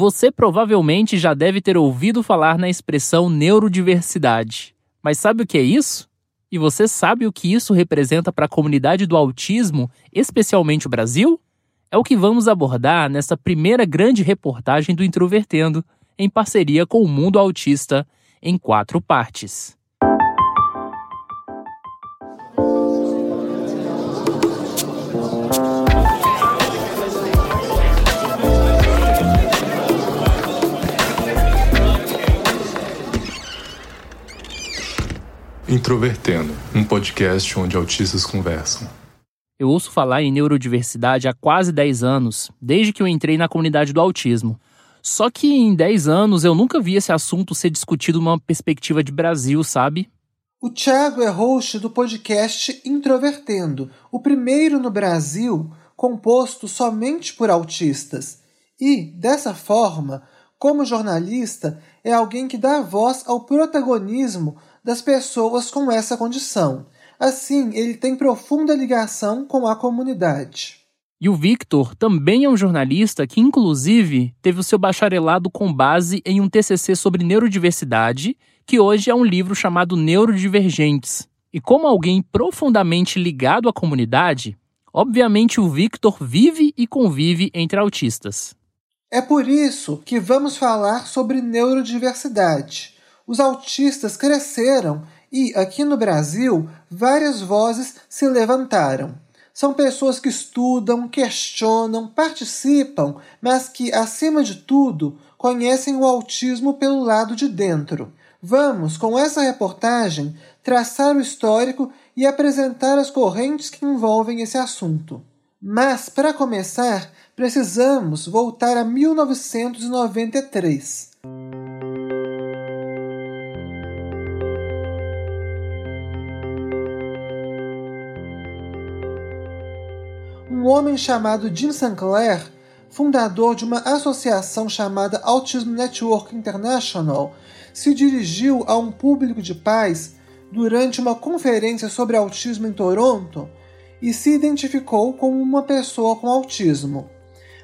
Você provavelmente já deve ter ouvido falar na expressão neurodiversidade. Mas sabe o que é isso? E você sabe o que isso representa para a comunidade do autismo, especialmente o Brasil? É o que vamos abordar nessa primeira grande reportagem do Introvertendo, em parceria com o Mundo Autista, em quatro partes. Introvertendo, um podcast onde autistas conversam. Eu ouço falar em neurodiversidade há quase 10 anos, desde que eu entrei na comunidade do autismo. Só que em 10 anos eu nunca vi esse assunto ser discutido numa perspectiva de Brasil, sabe? O Thiago é host do podcast Introvertendo, o primeiro no Brasil composto somente por autistas. E, dessa forma, como jornalista, é alguém que dá voz ao protagonismo das pessoas com essa condição. Assim, ele tem profunda ligação com a comunidade. E o Victor também é um jornalista que, inclusive, teve o seu bacharelado com base em um TCC sobre neurodiversidade, que hoje é um livro chamado Neurodivergentes. E como alguém profundamente ligado à comunidade, obviamente o Victor vive e convive entre autistas. É por isso que vamos falar sobre neurodiversidade os autistas cresceram e, aqui no Brasil, várias vozes se levantaram. São pessoas que estudam, questionam, participam, mas que, acima de tudo, conhecem o autismo pelo lado de dentro. Vamos, com essa reportagem, traçar o histórico e apresentar as correntes que envolvem esse assunto. Mas, para começar, precisamos voltar a 1993. Homem chamado Jim Sinclair, fundador de uma associação chamada Autism Network International, se dirigiu a um público de pais durante uma conferência sobre autismo em Toronto e se identificou como uma pessoa com autismo.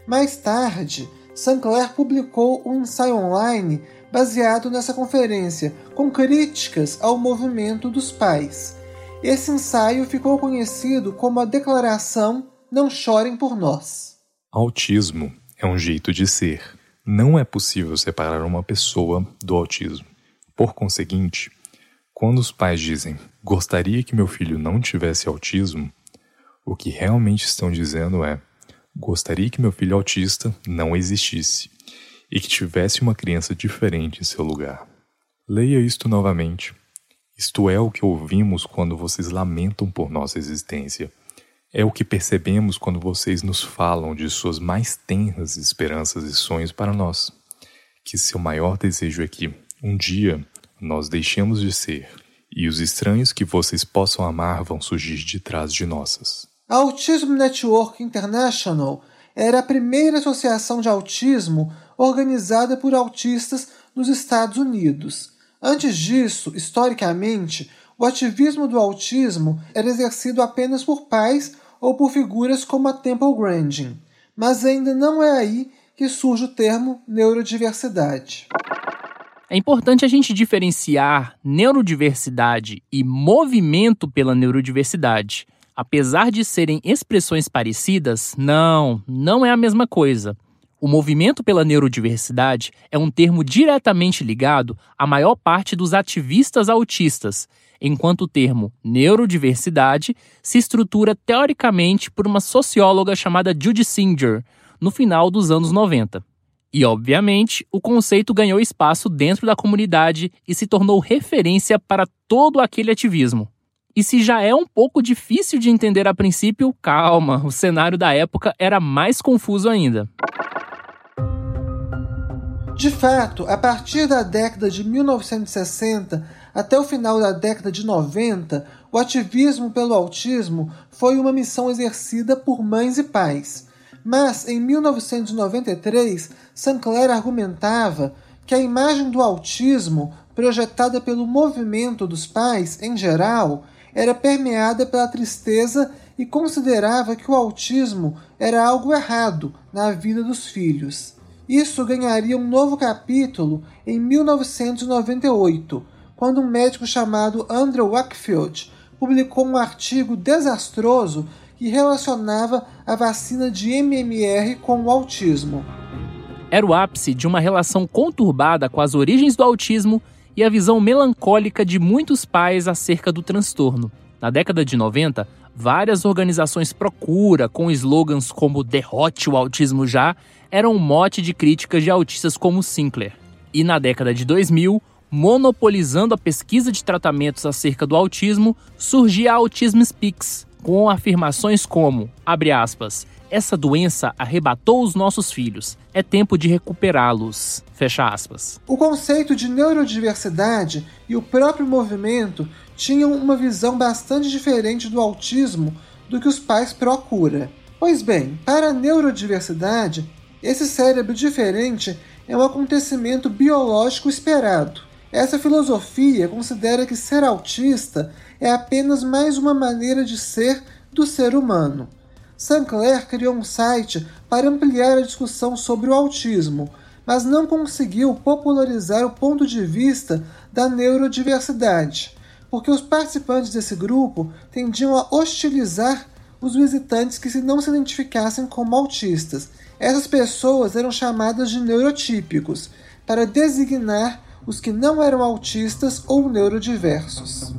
Mais tarde, Sinclair publicou um ensaio online baseado nessa conferência, com críticas ao movimento dos pais. Esse ensaio ficou conhecido como a Declaração não chorem por nós. Autismo é um jeito de ser. Não é possível separar uma pessoa do autismo. Por conseguinte, quando os pais dizem gostaria que meu filho não tivesse autismo, o que realmente estão dizendo é gostaria que meu filho autista não existisse e que tivesse uma criança diferente em seu lugar. Leia isto novamente. Isto é o que ouvimos quando vocês lamentam por nossa existência. É o que percebemos quando vocês nos falam de suas mais tenras esperanças e sonhos para nós. Que seu maior desejo é que, um dia, nós deixemos de ser e os estranhos que vocês possam amar vão surgir de trás de nossas. A Autism Network International era a primeira associação de autismo organizada por autistas nos Estados Unidos. Antes disso, historicamente, o ativismo do autismo era exercido apenas por pais ou por figuras como a Temple Grandin, mas ainda não é aí que surge o termo neurodiversidade. É importante a gente diferenciar neurodiversidade e movimento pela neurodiversidade. Apesar de serem expressões parecidas, não, não é a mesma coisa. O movimento pela neurodiversidade é um termo diretamente ligado à maior parte dos ativistas autistas enquanto o termo neurodiversidade se estrutura teoricamente por uma socióloga chamada Judy Singer, no final dos anos 90. E, obviamente, o conceito ganhou espaço dentro da comunidade e se tornou referência para todo aquele ativismo. E se já é um pouco difícil de entender a princípio, calma, o cenário da época era mais confuso ainda. De fato, a partir da década de 1960, até o final da década de 90, o ativismo pelo autismo foi uma missão exercida por mães e pais. Mas, em 1993, Sinclair argumentava que a imagem do autismo, projetada pelo movimento dos pais em geral, era permeada pela tristeza e considerava que o autismo era algo errado na vida dos filhos. Isso ganharia um novo capítulo em 1998, quando um médico chamado Andrew Wakefield publicou um artigo desastroso que relacionava a vacina de MMR com o autismo. Era o ápice de uma relação conturbada com as origens do autismo e a visão melancólica de muitos pais acerca do transtorno. Na década de 90, várias organizações procura, com slogans como Derrote o Autismo Já, eram um mote de críticas de autistas como Sinclair. E na década de 2000, monopolizando a pesquisa de tratamentos acerca do autismo, surgia a Autism Speaks, com afirmações como, abre aspas, essa doença arrebatou os nossos filhos. É tempo de recuperá-los. Fecha aspas. O conceito de neurodiversidade e o próprio movimento tinham uma visão bastante diferente do autismo do que os pais procuram. Pois bem, para a neurodiversidade, esse cérebro diferente é um acontecimento biológico esperado. Essa filosofia considera que ser autista é apenas mais uma maneira de ser do ser humano. Sinclair criou um site para ampliar a discussão sobre o autismo, mas não conseguiu popularizar o ponto de vista da neurodiversidade, porque os participantes desse grupo tendiam a hostilizar os visitantes que não se identificassem como autistas. Essas pessoas eram chamadas de neurotípicos, para designar os que não eram autistas ou neurodiversos.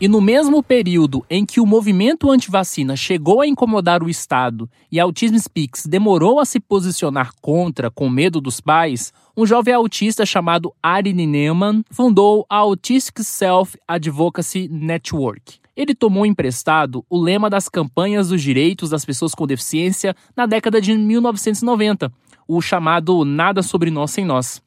E no mesmo período em que o movimento anti-vacina chegou a incomodar o Estado e Autism Speaks demorou a se posicionar contra, com medo dos pais, um jovem autista chamado Ari Neumann fundou a Autistic Self Advocacy Network. Ele tomou emprestado o lema das campanhas dos direitos das pessoas com deficiência na década de 1990, o chamado Nada sobre Nós Sem Nós.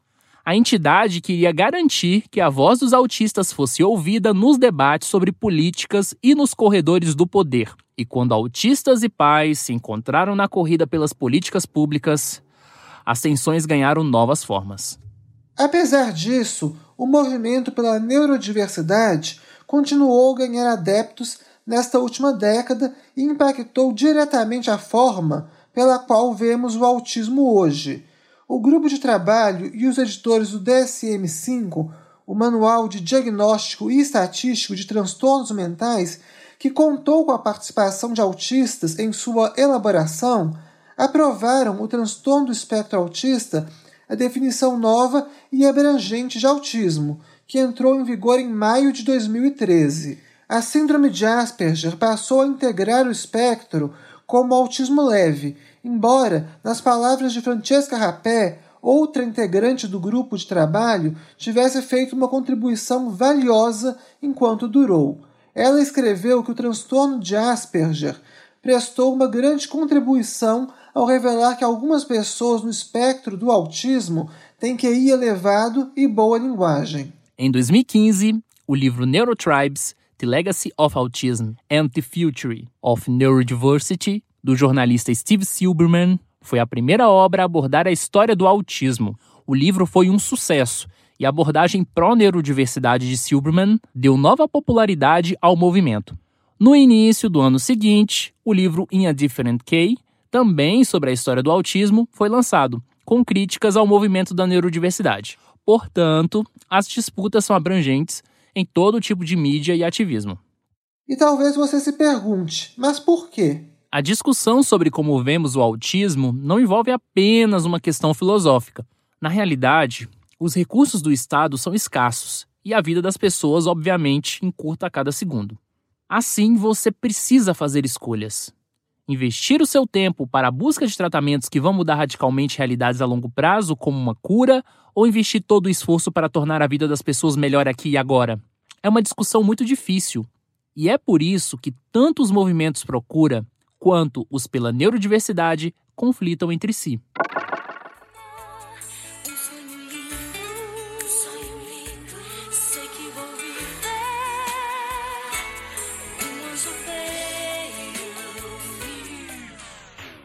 A entidade queria garantir que a voz dos autistas fosse ouvida nos debates sobre políticas e nos corredores do poder. E quando autistas e pais se encontraram na corrida pelas políticas públicas, as tensões ganharam novas formas. Apesar disso, o movimento pela neurodiversidade continuou a ganhar adeptos nesta última década e impactou diretamente a forma pela qual vemos o autismo hoje o grupo de trabalho e os editores do DSM-5, o Manual de Diagnóstico e Estatístico de Transtornos Mentais, que contou com a participação de autistas em sua elaboração, aprovaram o transtorno do espectro autista, a definição nova e abrangente de autismo, que entrou em vigor em maio de 2013. A síndrome de Asperger passou a integrar o espectro como autismo leve Embora, nas palavras de Francesca Rapé, outra integrante do grupo de trabalho, tivesse feito uma contribuição valiosa enquanto durou. Ela escreveu que o transtorno de Asperger prestou uma grande contribuição ao revelar que algumas pessoas no espectro do autismo têm QI elevado e boa linguagem. Em 2015, o livro Neurotribes: The Legacy of Autism and the Future of Neurodiversity do jornalista Steve Silberman, foi a primeira obra a abordar a história do autismo. O livro foi um sucesso e a abordagem pró-neurodiversidade de Silberman deu nova popularidade ao movimento. No início do ano seguinte, o livro In a Different Key, também sobre a história do autismo, foi lançado, com críticas ao movimento da neurodiversidade. Portanto, as disputas são abrangentes em todo tipo de mídia e ativismo. E talvez você se pergunte, mas por quê? A discussão sobre como vemos o autismo não envolve apenas uma questão filosófica. Na realidade, os recursos do Estado são escassos e a vida das pessoas, obviamente, encurta a cada segundo. Assim, você precisa fazer escolhas. Investir o seu tempo para a busca de tratamentos que vão mudar radicalmente realidades a longo prazo, como uma cura, ou investir todo o esforço para tornar a vida das pessoas melhor aqui e agora? É uma discussão muito difícil. E é por isso que tantos movimentos procura quanto os pela neurodiversidade conflitam entre si.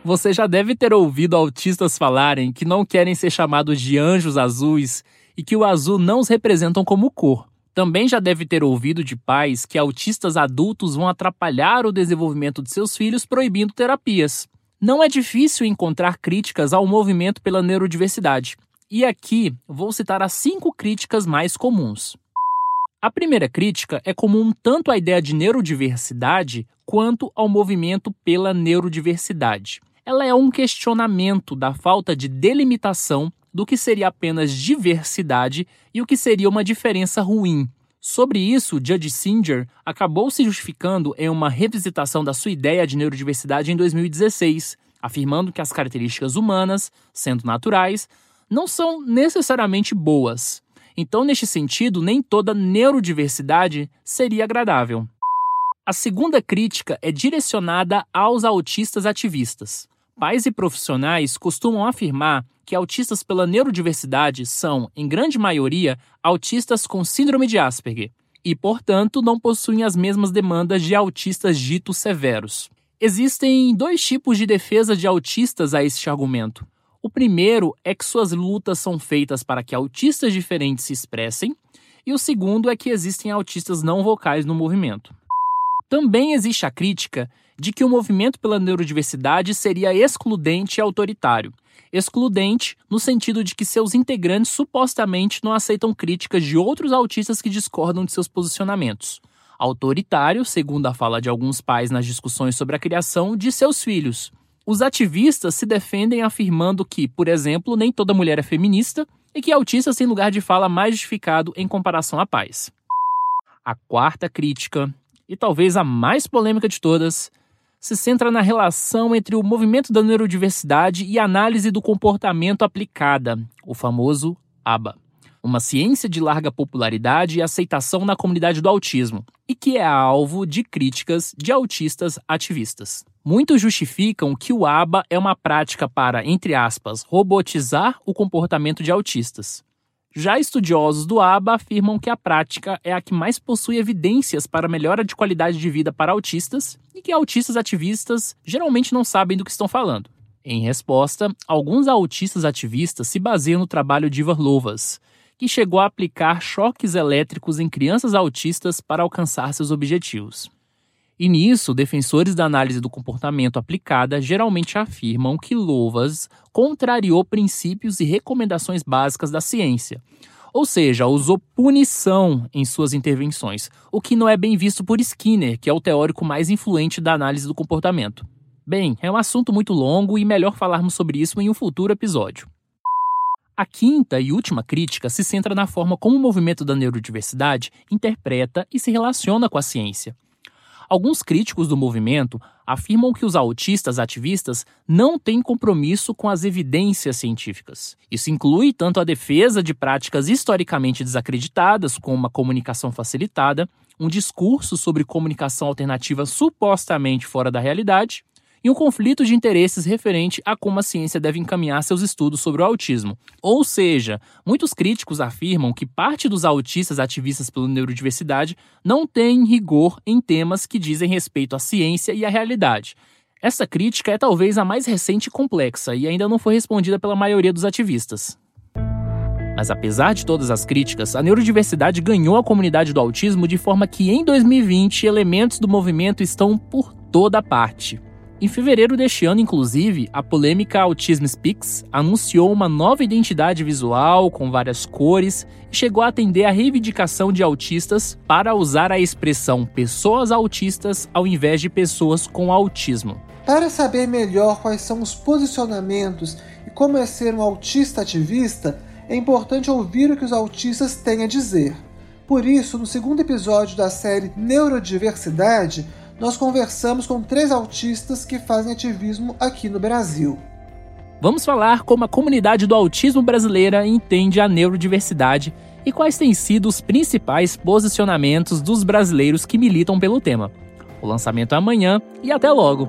Você já deve ter ouvido autistas falarem que não querem ser chamados de anjos azuis e que o azul não os representam como cor. Também já deve ter ouvido de pais que autistas adultos vão atrapalhar o desenvolvimento de seus filhos proibindo terapias. Não é difícil encontrar críticas ao movimento pela neurodiversidade, e aqui vou citar as cinco críticas mais comuns. A primeira crítica é comum tanto à ideia de neurodiversidade quanto ao movimento pela neurodiversidade. Ela é um questionamento da falta de delimitação do que seria apenas diversidade e o que seria uma diferença ruim. Sobre isso, Judge Singer acabou se justificando em uma revisitação da sua ideia de neurodiversidade em 2016, afirmando que as características humanas, sendo naturais, não são necessariamente boas, então, neste sentido, nem toda neurodiversidade seria agradável. A segunda crítica é direcionada aos autistas ativistas. Pais e profissionais costumam afirmar que autistas pela neurodiversidade são, em grande maioria, autistas com síndrome de Asperger e, portanto, não possuem as mesmas demandas de autistas ditos severos. Existem dois tipos de defesa de autistas a este argumento. O primeiro é que suas lutas são feitas para que autistas diferentes se expressem, e o segundo é que existem autistas não vocais no movimento. Também existe a crítica de que o movimento pela neurodiversidade seria excludente e autoritário. Excludente no sentido de que seus integrantes supostamente não aceitam críticas de outros autistas que discordam de seus posicionamentos. Autoritário, segundo a fala de alguns pais nas discussões sobre a criação de seus filhos, os ativistas se defendem afirmando que, por exemplo, nem toda mulher é feminista e que autistas têm lugar de fala mais justificado em comparação a pais. A quarta crítica, e talvez a mais polêmica de todas, se centra na relação entre o movimento da neurodiversidade e análise do comportamento aplicada, o famoso ABA uma ciência de larga popularidade e aceitação na comunidade do autismo, e que é alvo de críticas de autistas ativistas. Muitos justificam que o ABA é uma prática para, entre aspas, robotizar o comportamento de autistas. Já estudiosos do ABA afirmam que a prática é a que mais possui evidências para melhora de qualidade de vida para autistas e que autistas ativistas geralmente não sabem do que estão falando. Em resposta, alguns autistas ativistas se baseiam no trabalho de Ivar Lovas, que chegou a aplicar choques elétricos em crianças autistas para alcançar seus objetivos. E nisso, defensores da análise do comportamento aplicada geralmente afirmam que Louvas contrariou princípios e recomendações básicas da ciência, ou seja, usou punição em suas intervenções, o que não é bem visto por Skinner, que é o teórico mais influente da análise do comportamento. Bem, é um assunto muito longo e melhor falarmos sobre isso em um futuro episódio. A quinta e última crítica se centra na forma como o movimento da neurodiversidade interpreta e se relaciona com a ciência. Alguns críticos do movimento afirmam que os autistas ativistas não têm compromisso com as evidências científicas. Isso inclui tanto a defesa de práticas historicamente desacreditadas, como a comunicação facilitada, um discurso sobre comunicação alternativa supostamente fora da realidade, e um conflito de interesses referente a como a ciência deve encaminhar seus estudos sobre o autismo. Ou seja, muitos críticos afirmam que parte dos autistas ativistas pela neurodiversidade não tem rigor em temas que dizem respeito à ciência e à realidade. Essa crítica é talvez a mais recente e complexa e ainda não foi respondida pela maioria dos ativistas. Mas apesar de todas as críticas, a neurodiversidade ganhou a comunidade do autismo de forma que em 2020 elementos do movimento estão por toda parte. Em fevereiro deste ano, inclusive, a polêmica Autism Speaks anunciou uma nova identidade visual com várias cores e chegou a atender a reivindicação de autistas para usar a expressão pessoas autistas ao invés de pessoas com autismo. Para saber melhor quais são os posicionamentos e como é ser um autista ativista, é importante ouvir o que os autistas têm a dizer. Por isso, no segundo episódio da série Neurodiversidade, nós conversamos com três autistas que fazem ativismo aqui no Brasil. Vamos falar como a comunidade do autismo brasileira entende a neurodiversidade e quais têm sido os principais posicionamentos dos brasileiros que militam pelo tema. O lançamento é amanhã e até logo!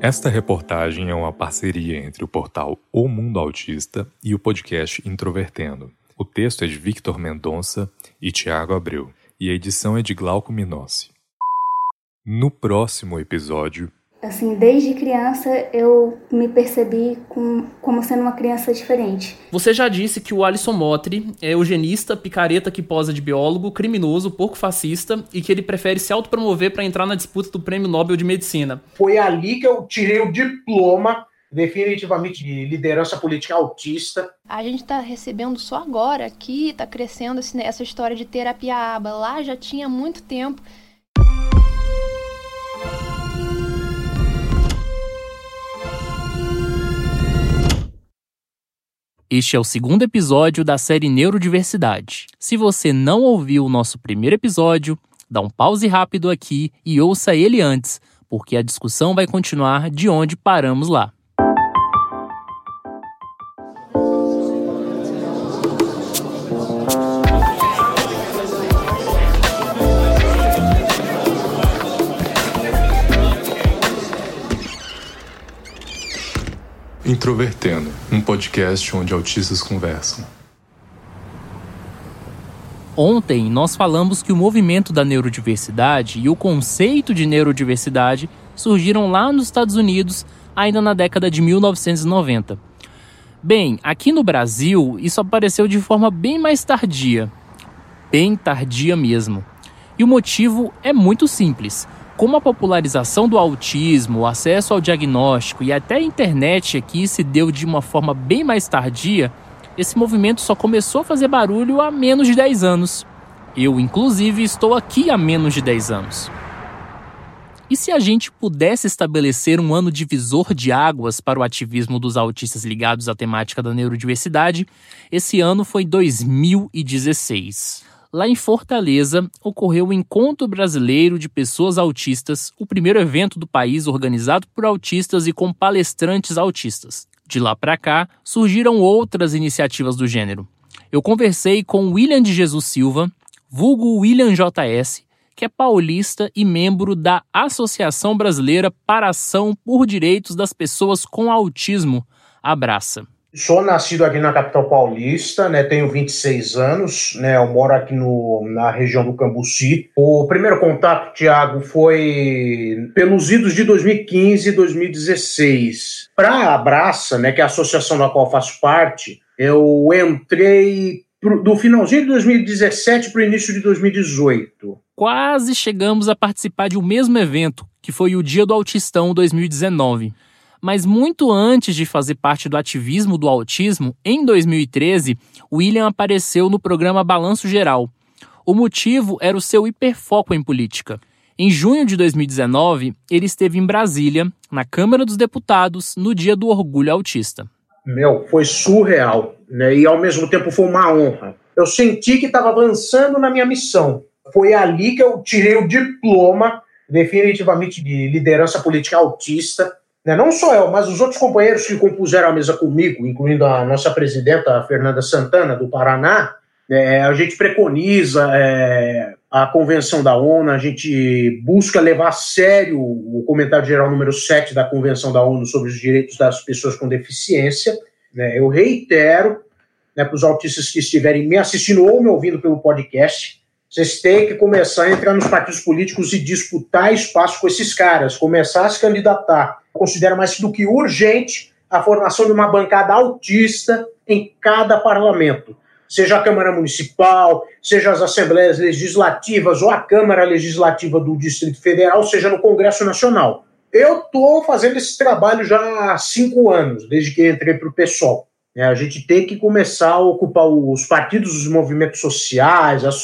Esta reportagem é uma parceria entre o portal O Mundo Autista e o podcast Introvertendo. O texto é de Victor Mendonça e Tiago Abreu, e a edição é de Glauco Minossi. No próximo episódio. Assim, desde criança eu me percebi com, como sendo uma criança diferente. Você já disse que o Alisson Motri é eugenista, picareta que posa de biólogo, criminoso, pouco fascista e que ele prefere se autopromover para entrar na disputa do Prêmio Nobel de Medicina. Foi ali que eu tirei o diploma definitivamente de liderança política autista. A gente está recebendo só agora aqui, está crescendo essa história de terapia aba. Lá já tinha muito tempo. Este é o segundo episódio da série Neurodiversidade. Se você não ouviu o nosso primeiro episódio, dá um pause rápido aqui e ouça ele antes, porque a discussão vai continuar de onde paramos lá. Introvertendo, um podcast onde autistas conversam. Ontem nós falamos que o movimento da neurodiversidade e o conceito de neurodiversidade surgiram lá nos Estados Unidos ainda na década de 1990. Bem, aqui no Brasil isso apareceu de forma bem mais tardia. Bem tardia mesmo. E o motivo é muito simples. Como a popularização do autismo, o acesso ao diagnóstico e até a internet aqui se deu de uma forma bem mais tardia, esse movimento só começou a fazer barulho há menos de 10 anos. Eu, inclusive, estou aqui há menos de 10 anos. E se a gente pudesse estabelecer um ano divisor de águas para o ativismo dos autistas ligados à temática da neurodiversidade, esse ano foi 2016. Lá em Fortaleza, ocorreu o Encontro Brasileiro de Pessoas Autistas, o primeiro evento do país organizado por autistas e com palestrantes autistas. De lá para cá, surgiram outras iniciativas do gênero. Eu conversei com William de Jesus Silva, vulgo William JS, que é paulista e membro da Associação Brasileira para Ação por Direitos das Pessoas com Autismo, Abraça. Sou nascido aqui na capital paulista, né? Tenho 26 anos, né? Eu moro aqui no, na região do Cambuci. O primeiro contato, Tiago, foi pelos idos de 2015 e 2016. Para a Abraça, né? Que é a associação da qual faço parte, eu entrei do finalzinho de 2017 para o início de 2018. Quase chegamos a participar de um mesmo evento, que foi o Dia do Autistão 2019. Mas muito antes de fazer parte do ativismo do autismo, em 2013, William apareceu no programa Balanço Geral. O motivo era o seu hiperfoco em política. Em junho de 2019, ele esteve em Brasília, na Câmara dos Deputados, no Dia do Orgulho Autista. Meu, foi surreal, né? E ao mesmo tempo foi uma honra. Eu senti que estava avançando na minha missão. Foi ali que eu tirei o diploma definitivamente de liderança política autista né? Não só eu, mas os outros companheiros que compuseram a mesa comigo, incluindo a nossa presidenta Fernanda Santana, do Paraná, é, a gente preconiza é, a Convenção da ONU, a gente busca levar a sério o comentário geral número 7 da Convenção da ONU sobre os direitos das pessoas com deficiência. Né? Eu reitero né, para os autistas que estiverem me assistindo ou me ouvindo pelo podcast, vocês têm que começar a entrar nos partidos políticos e disputar espaço com esses caras, começar a se candidatar. Considero mais do que urgente a formação de uma bancada autista em cada parlamento, seja a Câmara Municipal, seja as Assembleias Legislativas ou a Câmara Legislativa do Distrito Federal, seja no Congresso Nacional. Eu estou fazendo esse trabalho já há cinco anos, desde que entrei para o PSOL. É, a gente tem que começar a ocupar os partidos, os movimentos sociais, as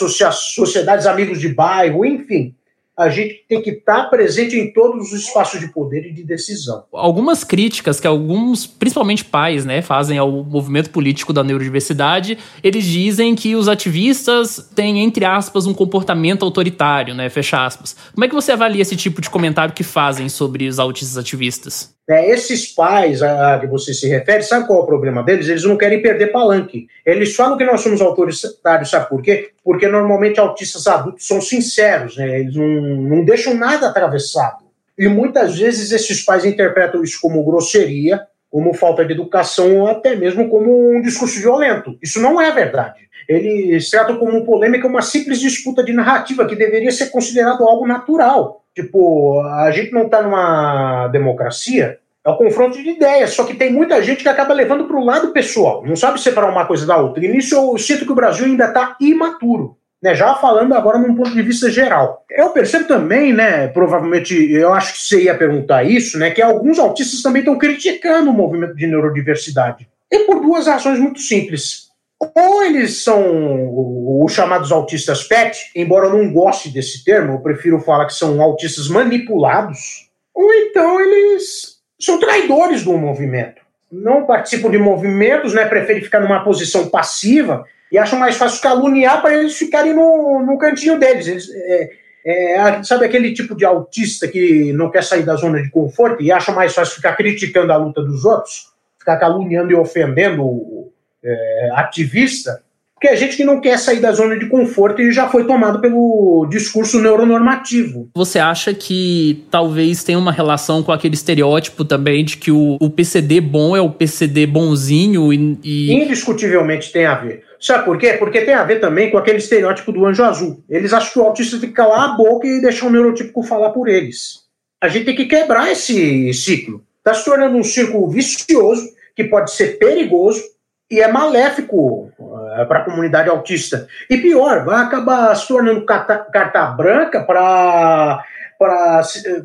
sociedades amigos de bairro, enfim a gente tem que estar presente em todos os espaços de poder e de decisão. Algumas críticas que alguns, principalmente pais, né, fazem ao movimento político da neurodiversidade, eles dizem que os ativistas têm, entre aspas, um comportamento autoritário, né, fecha aspas. Como é que você avalia esse tipo de comentário que fazem sobre os autistas ativistas? É, esses pais a, a que você se refere, sabe qual é o problema deles? Eles não querem perder palanque. Eles falam que nós somos autoritários, sabe por quê? Porque normalmente autistas adultos são sinceros, né? eles não, não deixam nada atravessado. E muitas vezes esses pais interpretam isso como grosseria, como falta de educação ou até mesmo como um discurso violento. Isso não é verdade. Eles tratam como polêmica uma simples disputa de narrativa que deveria ser considerado algo natural. Tipo, a gente não está numa democracia, é o confronto de ideias, só que tem muita gente que acaba levando para o lado pessoal, não sabe separar uma coisa da outra. E nisso eu sinto que o Brasil ainda está imaturo. Né, já falando agora num ponto de vista geral. Eu percebo também, né, provavelmente, eu acho que você ia perguntar isso, né, que alguns autistas também estão criticando o movimento de neurodiversidade. E por duas razões muito simples. Ou eles são os chamados autistas PET, embora eu não goste desse termo, eu prefiro falar que são autistas manipulados, ou então eles são traidores do movimento. Não participam de movimentos, né, preferem ficar numa posição passiva e acham mais fácil caluniar para eles ficarem no, no cantinho deles. Eles, é, é, sabe aquele tipo de autista que não quer sair da zona de conforto e acha mais fácil ficar criticando a luta dos outros, ficar caluniando e ofendendo o é, ativista? Porque é gente que não quer sair da zona de conforto e já foi tomado pelo discurso neuronormativo. Você acha que talvez tenha uma relação com aquele estereótipo também de que o, o PCD bom é o PCD bonzinho e, e... Indiscutivelmente tem a ver. Sabe por quê? Porque tem a ver também com aquele estereótipo do anjo azul. Eles acham que o autista tem que calar a boca e deixar o neurotípico falar por eles. A gente tem que quebrar esse ciclo. Está se tornando um círculo vicioso que pode ser perigoso e é maléfico uh, para a comunidade autista. E pior, vai acabar se tornando carta, carta branca para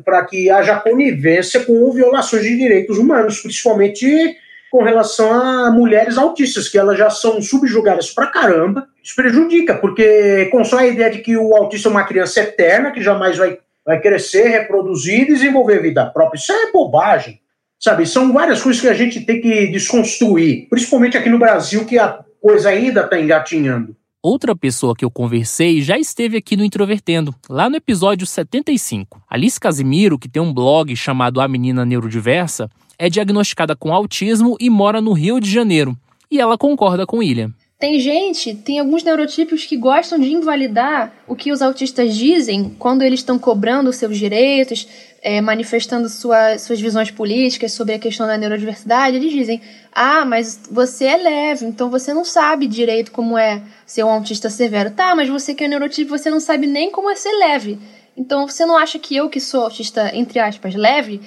para que haja conivência com violações de direitos humanos, principalmente com relação a mulheres autistas, que elas já são subjugadas pra caramba. Isso prejudica, porque constrói a ideia de que o autista é uma criança eterna, que jamais vai, vai crescer, reproduzir e desenvolver vida própria. Isso é bobagem. Sabe, são várias coisas que a gente tem que desconstruir, principalmente aqui no Brasil, que a coisa ainda está engatinhando. Outra pessoa que eu conversei já esteve aqui no Introvertendo, lá no episódio 75. Alice Casimiro, que tem um blog chamado A Menina Neurodiversa, é diagnosticada com autismo e mora no Rio de Janeiro. E ela concorda com William. Tem gente, tem alguns neurotipos que gostam de invalidar o que os autistas dizem quando eles estão cobrando seus direitos, é, manifestando sua, suas visões políticas sobre a questão da neurodiversidade. Eles dizem: ah, mas você é leve, então você não sabe direito como é ser um autista severo. Tá, mas você que é neurotipo, você não sabe nem como é ser leve. Então você não acha que eu, que sou autista, entre aspas, leve,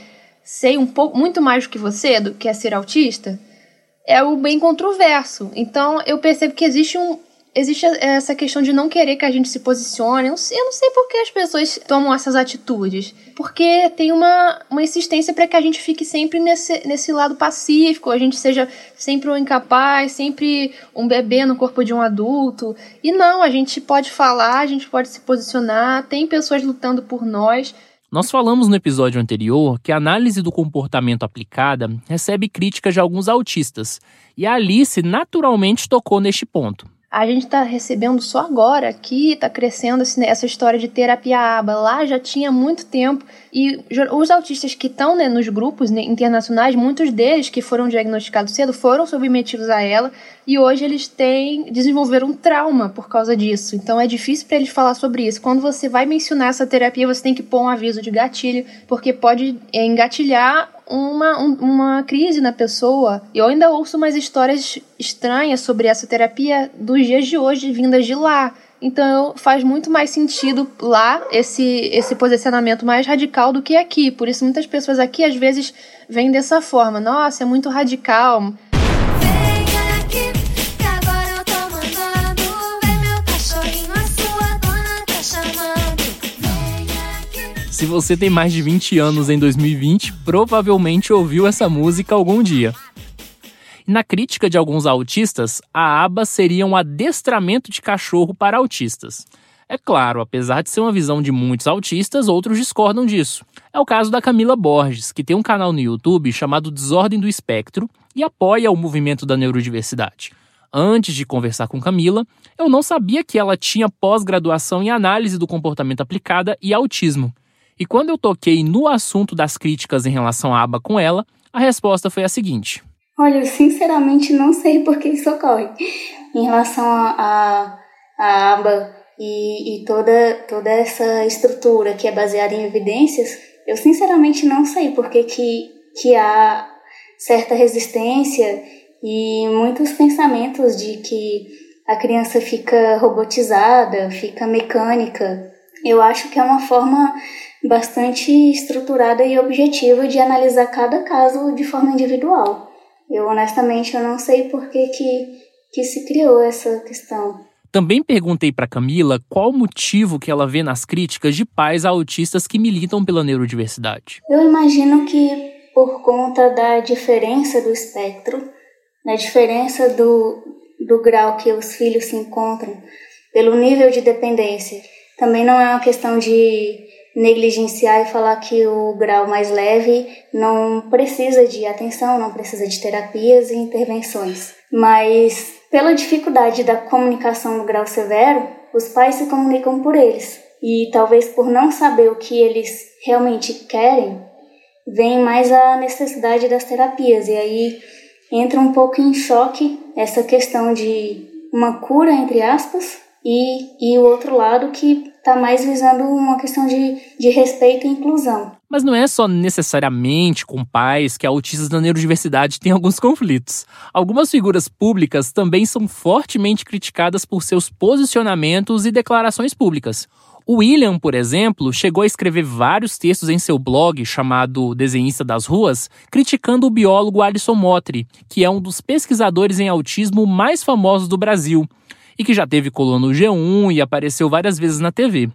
sei um pouco muito mais do que você, do que é ser autista? É o bem controverso. Então eu percebo que existe um existe essa questão de não querer que a gente se posicione. Eu não sei, por que as pessoas tomam essas atitudes. Porque tem uma, uma insistência para que a gente fique sempre nesse, nesse lado pacífico, a gente seja sempre um incapaz, sempre um bebê no corpo de um adulto. E não, a gente pode falar, a gente pode se posicionar, tem pessoas lutando por nós. Nós falamos no episódio anterior que a análise do comportamento aplicada recebe críticas de alguns autistas, e a Alice naturalmente tocou neste ponto a gente está recebendo só agora que está crescendo essa história de terapia aba. Lá já tinha muito tempo. E os autistas que estão né, nos grupos né, internacionais, muitos deles que foram diagnosticados cedo foram submetidos a ela e hoje eles têm desenvolveram um trauma por causa disso. Então é difícil para eles falar sobre isso. Quando você vai mencionar essa terapia, você tem que pôr um aviso de gatilho, porque pode é, engatilhar uma, um, uma crise na pessoa. Eu ainda ouço umas histórias estranhas sobre essa terapia dos dias de hoje, vindas de lá. Então faz muito mais sentido lá esse, esse posicionamento mais radical do que aqui. Por isso muitas pessoas aqui às vezes vêm dessa forma. Nossa, é muito radical. Se você tem mais de 20 anos em 2020, provavelmente ouviu essa música algum dia. Na crítica de alguns autistas, a aba seria um adestramento de cachorro para autistas. É claro, apesar de ser uma visão de muitos autistas, outros discordam disso. É o caso da Camila Borges, que tem um canal no YouTube chamado Desordem do Espectro e apoia o movimento da neurodiversidade. Antes de conversar com Camila, eu não sabia que ela tinha pós-graduação em análise do comportamento aplicada e autismo. E quando eu toquei no assunto das críticas em relação à aba com ela, a resposta foi a seguinte: Olha, eu sinceramente não sei por que isso ocorre. Em relação à aba e, e toda, toda essa estrutura que é baseada em evidências, eu sinceramente não sei por que, que, que há certa resistência e muitos pensamentos de que a criança fica robotizada, fica mecânica. Eu acho que é uma forma bastante estruturada e objetiva de analisar cada caso de forma individual. Eu honestamente eu não sei por que, que, que se criou essa questão. Também perguntei para Camila qual o motivo que ela vê nas críticas de pais a autistas que militam pela neurodiversidade. Eu imagino que por conta da diferença do espectro, da diferença do, do grau que os filhos se encontram, pelo nível de dependência. Também não é uma questão de negligenciar e falar que o grau mais leve não precisa de atenção, não precisa de terapias e intervenções. Mas pela dificuldade da comunicação no grau severo, os pais se comunicam por eles. E talvez por não saber o que eles realmente querem, vem mais a necessidade das terapias. E aí entra um pouco em choque essa questão de uma cura, entre aspas, e, e o outro lado que está mais visando uma questão de, de respeito e inclusão. Mas não é só necessariamente com pais que autistas da neurodiversidade têm alguns conflitos. Algumas figuras públicas também são fortemente criticadas por seus posicionamentos e declarações públicas. O William, por exemplo, chegou a escrever vários textos em seu blog chamado Desenhista das Ruas, criticando o biólogo Alisson Motri, que é um dos pesquisadores em autismo mais famosos do Brasil e que já teve coluna no G1 e apareceu várias vezes na TV.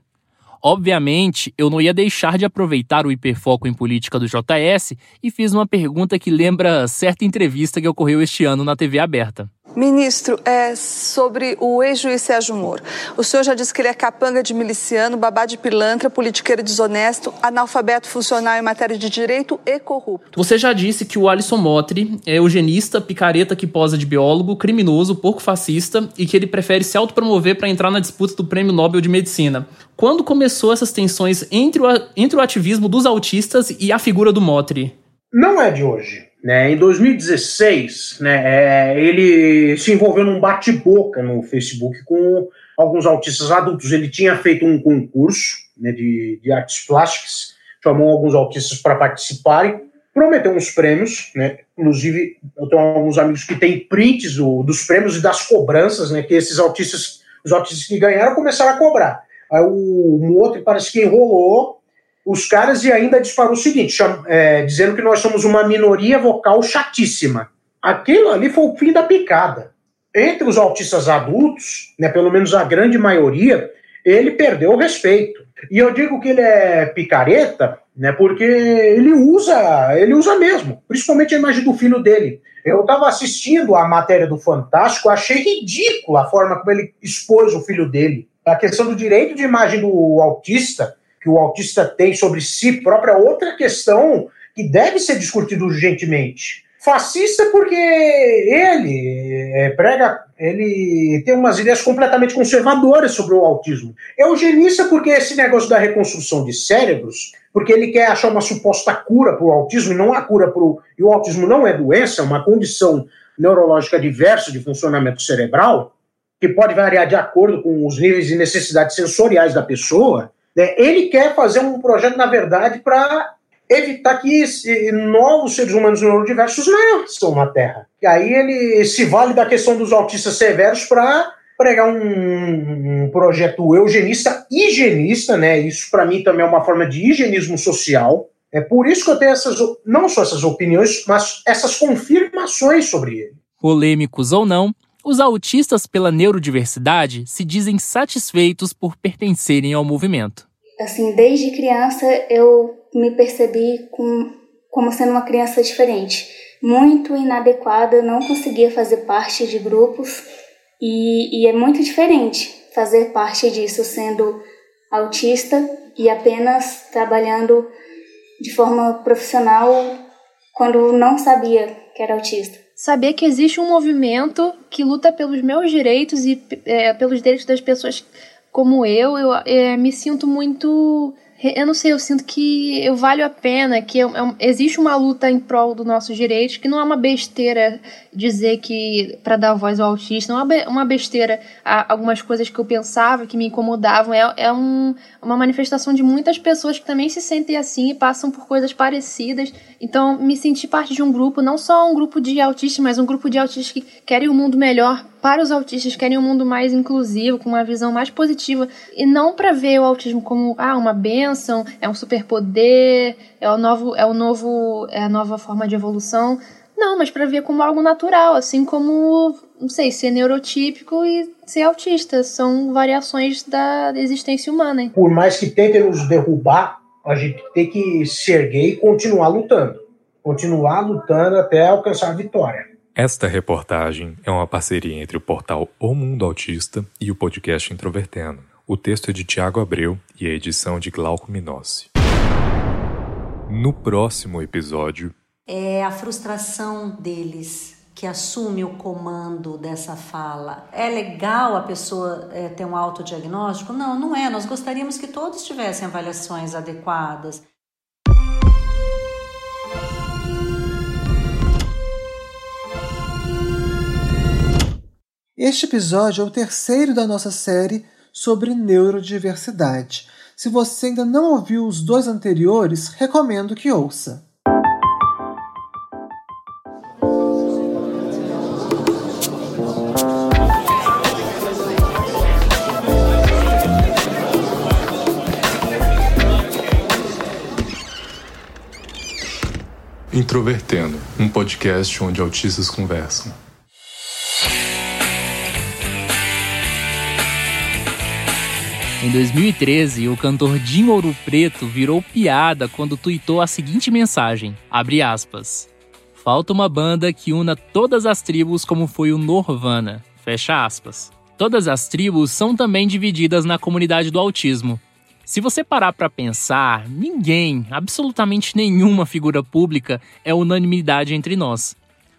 Obviamente, eu não ia deixar de aproveitar o hiperfoco em política do JS e fiz uma pergunta que lembra certa entrevista que ocorreu este ano na TV aberta. Ministro, é sobre o ex-juiz Sérgio Moro. O senhor já disse que ele é capanga de miliciano, babá de pilantra, politiqueiro desonesto, analfabeto funcional em matéria de direito e corrupto. Você já disse que o Alisson Motri é eugenista, picareta que posa de biólogo, criminoso, porco fascista e que ele prefere se autopromover para entrar na disputa do Prêmio Nobel de Medicina. Quando começou essas tensões entre o, entre o ativismo dos autistas e a figura do Motri? Não é de hoje. Né? Em 2016, né, é, ele se envolveu num bate-boca no Facebook com alguns autistas adultos. Ele tinha feito um concurso né, de, de artes plásticas, chamou alguns autistas para participarem, prometeu uns prêmios, né? Inclusive, eu tenho alguns amigos que têm prints do, dos prêmios e das cobranças, né? Que esses autistas, os autistas que ganharam, começaram a cobrar. Aí o, o outro parece que enrolou os caras e ainda disparou o seguinte, cham, é, dizendo que nós somos uma minoria vocal chatíssima. Aquilo ali foi o fim da picada. Entre os autistas adultos, né, pelo menos a grande maioria, ele perdeu o respeito. E eu digo que ele é picareta, né, porque ele usa, ele usa mesmo, principalmente a imagem do filho dele. Eu estava assistindo a matéria do Fantástico, achei ridícula a forma como ele expôs o filho dele. A questão do direito de imagem do autista que o autista tem sobre si próprio é outra questão que deve ser discutida urgentemente. Fascista porque ele é, prega, ele tem umas ideias completamente conservadoras sobre o autismo. Eugenista porque esse negócio da reconstrução de cérebros, porque ele quer achar uma suposta cura para o autismo e não há cura para o. E o autismo não é doença, é uma condição neurológica diversa de funcionamento cerebral, que pode variar de acordo com os níveis de necessidades sensoriais da pessoa. Né? Ele quer fazer um projeto, na verdade, para evitar que novos seres humanos neurodiversos nasçam na Terra. E aí ele se vale da questão dos autistas severos para pregar um, um, projeto eugenista, higienista, né? Isso para mim também é uma forma de higienismo social. É por isso que eu tenho essas, não só essas opiniões, mas essas confirmações sobre ele. Polêmicos ou não, os autistas pela neurodiversidade se dizem satisfeitos por pertencerem ao movimento. Assim, desde criança eu me percebi com, como sendo uma criança diferente, muito inadequada, não conseguia fazer parte de grupos e, e é muito diferente fazer parte disso sendo autista e apenas trabalhando de forma profissional quando não sabia que era autista saber que existe um movimento que luta pelos meus direitos e é, pelos direitos das pessoas como eu, eu é, me sinto muito eu não sei, eu sinto que eu valho a pena, que eu, eu, existe uma luta em prol dos nossos direitos, que não é uma besteira dizer que para dar voz ao autista, não é uma besteira. Algumas coisas que eu pensava que me incomodavam, é, é um, uma manifestação de muitas pessoas que também se sentem assim e passam por coisas parecidas. Então, me senti parte de um grupo, não só um grupo de autistas, mas um grupo de autistas que querem um mundo melhor para os autistas, querem um mundo mais inclusivo, com uma visão mais positiva, e não para ver o autismo como ah, uma benção, é um superpoder, é o novo, é o novo, é a nova forma de evolução. Não, mas para ver como algo natural, assim como, não sei, ser neurotípico e ser autista. São variações da existência humana. Por mais que tentem nos derrubar, a gente tem que se erguer e continuar lutando. Continuar lutando até alcançar a vitória. Esta reportagem é uma parceria entre o portal O Mundo Autista e o podcast Introvertendo. O texto é de Tiago Abreu e a edição de Glauco Minossi. No próximo episódio, é a frustração deles que assume o comando dessa fala. É legal a pessoa é, ter um autodiagnóstico? Não, não é. Nós gostaríamos que todos tivessem avaliações adequadas. Este episódio é o terceiro da nossa série sobre neurodiversidade. Se você ainda não ouviu os dois anteriores, recomendo que ouça. Introvertendo, um podcast onde autistas conversam. Em 2013, o cantor Dinho Ouro Preto virou piada quando tuitou a seguinte mensagem, abre aspas, Falta uma banda que una todas as tribos como foi o Norvana, fecha aspas. Todas as tribos são também divididas na comunidade do autismo, se você parar para pensar, ninguém, absolutamente nenhuma figura pública é unanimidade entre nós.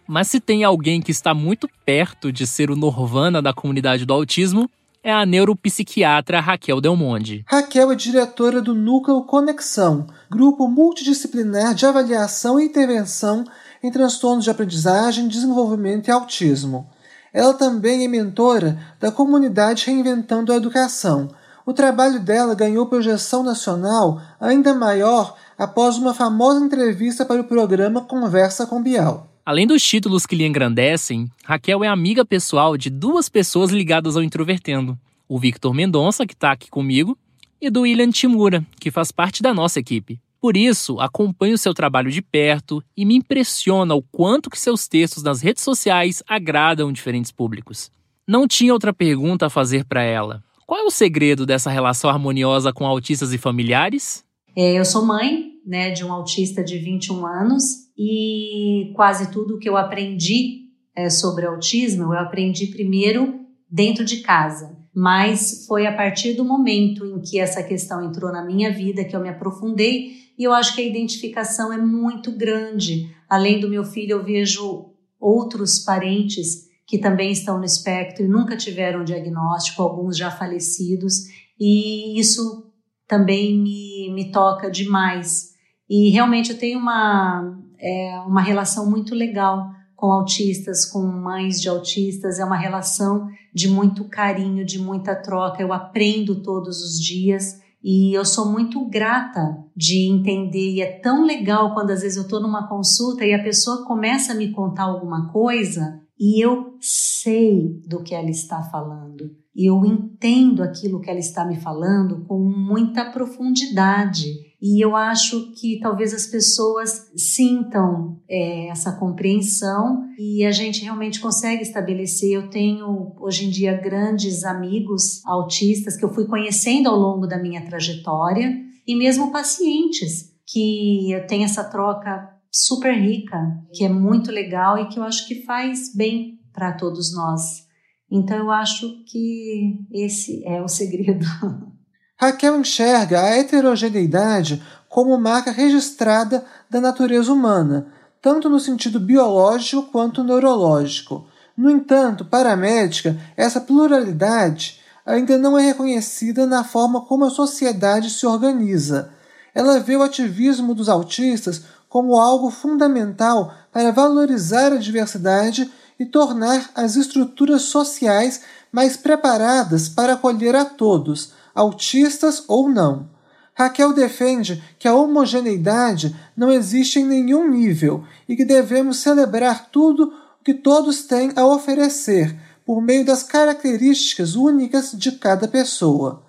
Mas se tem alguém que está muito perto de ser o Norvana da comunidade do autismo, é a neuropsiquiatra Raquel Delmonde. Raquel é diretora do Núcleo Conexão, grupo multidisciplinar de avaliação e intervenção em transtornos de aprendizagem, desenvolvimento e autismo. Ela também é mentora da comunidade Reinventando a Educação, o trabalho dela ganhou projeção nacional ainda maior após uma famosa entrevista para o programa Conversa com Bial. Além dos títulos que lhe engrandecem, Raquel é amiga pessoal de duas pessoas ligadas ao Introvertendo: o Victor Mendonça, que está aqui comigo, e do William Timura, que faz parte da nossa equipe. Por isso, acompanho seu trabalho de perto e me impressiona o quanto que seus textos nas redes sociais agradam diferentes públicos. Não tinha outra pergunta a fazer para ela, qual é o segredo dessa relação harmoniosa com autistas e familiares? É, eu sou mãe né, de um autista de 21 anos e quase tudo que eu aprendi é, sobre autismo eu aprendi primeiro dentro de casa. Mas foi a partir do momento em que essa questão entrou na minha vida que eu me aprofundei e eu acho que a identificação é muito grande. Além do meu filho, eu vejo outros parentes que também estão no espectro e nunca tiveram diagnóstico, alguns já falecidos, e isso também me, me toca demais. E realmente eu tenho uma, é, uma relação muito legal com autistas, com mães de autistas, é uma relação de muito carinho, de muita troca. Eu aprendo todos os dias e eu sou muito grata de entender. E é tão legal quando às vezes eu estou numa consulta e a pessoa começa a me contar alguma coisa e eu sei do que ela está falando. E eu entendo aquilo que ela está me falando com muita profundidade. E eu acho que talvez as pessoas sintam é, essa compreensão e a gente realmente consegue estabelecer. Eu tenho hoje em dia grandes amigos autistas que eu fui conhecendo ao longo da minha trajetória e mesmo pacientes que eu tenho essa troca super rica, que é muito legal e que eu acho que faz bem para todos nós. Então eu acho que esse é o segredo. Raquel enxerga a heterogeneidade como marca registrada da natureza humana, tanto no sentido biológico quanto neurológico. No entanto, para a médica, essa pluralidade ainda não é reconhecida na forma como a sociedade se organiza. Ela vê o ativismo dos autistas como algo fundamental para valorizar a diversidade e tornar as estruturas sociais mais preparadas para acolher a todos, autistas ou não. Raquel defende que a homogeneidade não existe em nenhum nível e que devemos celebrar tudo o que todos têm a oferecer, por meio das características únicas de cada pessoa.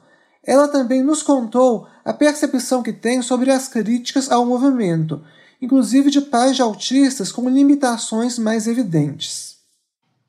Ela também nos contou a percepção que tem sobre as críticas ao movimento, inclusive de pais de autistas com limitações mais evidentes.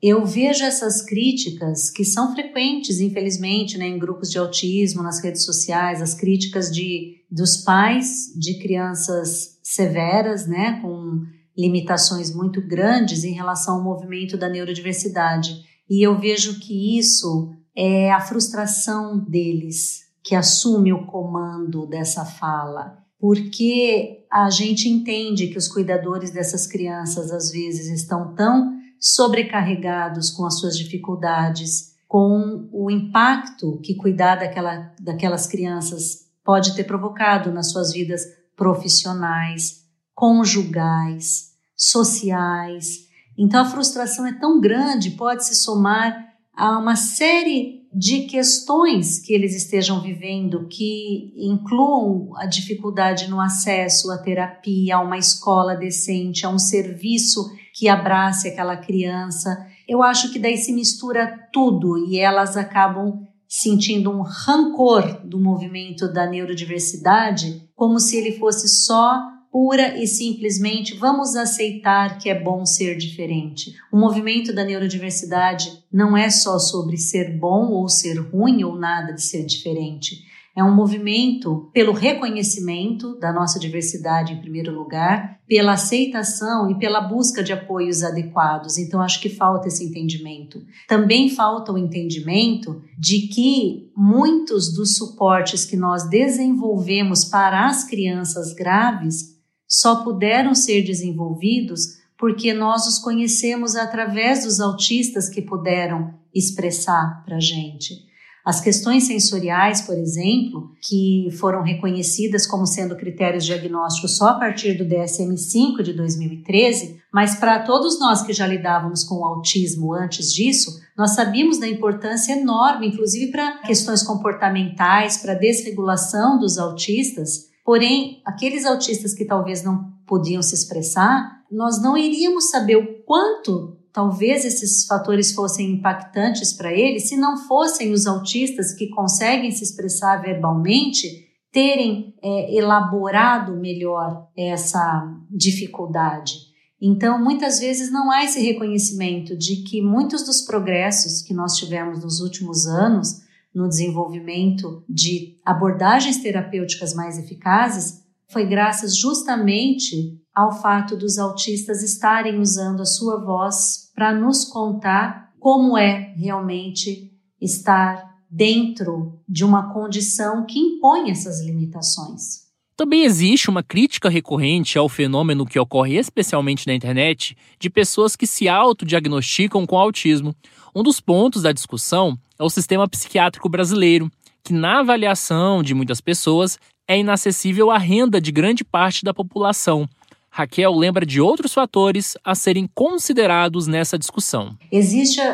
Eu vejo essas críticas que são frequentes, infelizmente, né, em grupos de autismo, nas redes sociais, as críticas de, dos pais de crianças severas, né, com limitações muito grandes em relação ao movimento da neurodiversidade. E eu vejo que isso é a frustração deles que assume o comando dessa fala, porque a gente entende que os cuidadores dessas crianças às vezes estão tão sobrecarregados com as suas dificuldades, com o impacto que cuidar daquela, daquelas crianças pode ter provocado nas suas vidas profissionais, conjugais, sociais. Então a frustração é tão grande, pode se somar a uma série de questões que eles estejam vivendo que incluam a dificuldade no acesso à terapia, a uma escola decente, a um serviço que abrace aquela criança. Eu acho que daí se mistura tudo e elas acabam sentindo um rancor do movimento da neurodiversidade, como se ele fosse só pura e simplesmente vamos aceitar que é bom ser diferente. O movimento da neurodiversidade não é só sobre ser bom ou ser ruim ou nada de ser diferente. É um movimento pelo reconhecimento da nossa diversidade, em primeiro lugar, pela aceitação e pela busca de apoios adequados. Então, acho que falta esse entendimento. Também falta o entendimento de que muitos dos suportes que nós desenvolvemos para as crianças graves só puderam ser desenvolvidos porque nós os conhecemos através dos autistas que puderam expressar para a gente. As questões sensoriais, por exemplo, que foram reconhecidas como sendo critérios diagnósticos só a partir do DSM-5 de 2013, mas para todos nós que já lidávamos com o autismo antes disso, nós sabíamos da importância enorme, inclusive para questões comportamentais, para desregulação dos autistas. Porém, aqueles autistas que talvez não podiam se expressar, nós não iríamos saber o quanto talvez esses fatores fossem impactantes para ele se não fossem os autistas que conseguem se expressar verbalmente terem é, elaborado melhor essa dificuldade. Então, muitas vezes não há esse reconhecimento de que muitos dos progressos que nós tivemos nos últimos anos no desenvolvimento de abordagens terapêuticas mais eficazes foi graças justamente ao fato dos autistas estarem usando a sua voz para nos contar como é realmente estar dentro de uma condição que impõe essas limitações. Também existe uma crítica recorrente ao fenômeno que ocorre especialmente na internet de pessoas que se autodiagnosticam com autismo. Um dos pontos da discussão é o sistema psiquiátrico brasileiro, que, na avaliação de muitas pessoas, é inacessível à renda de grande parte da população, Raquel lembra de outros fatores a serem considerados nessa discussão. Existe uh,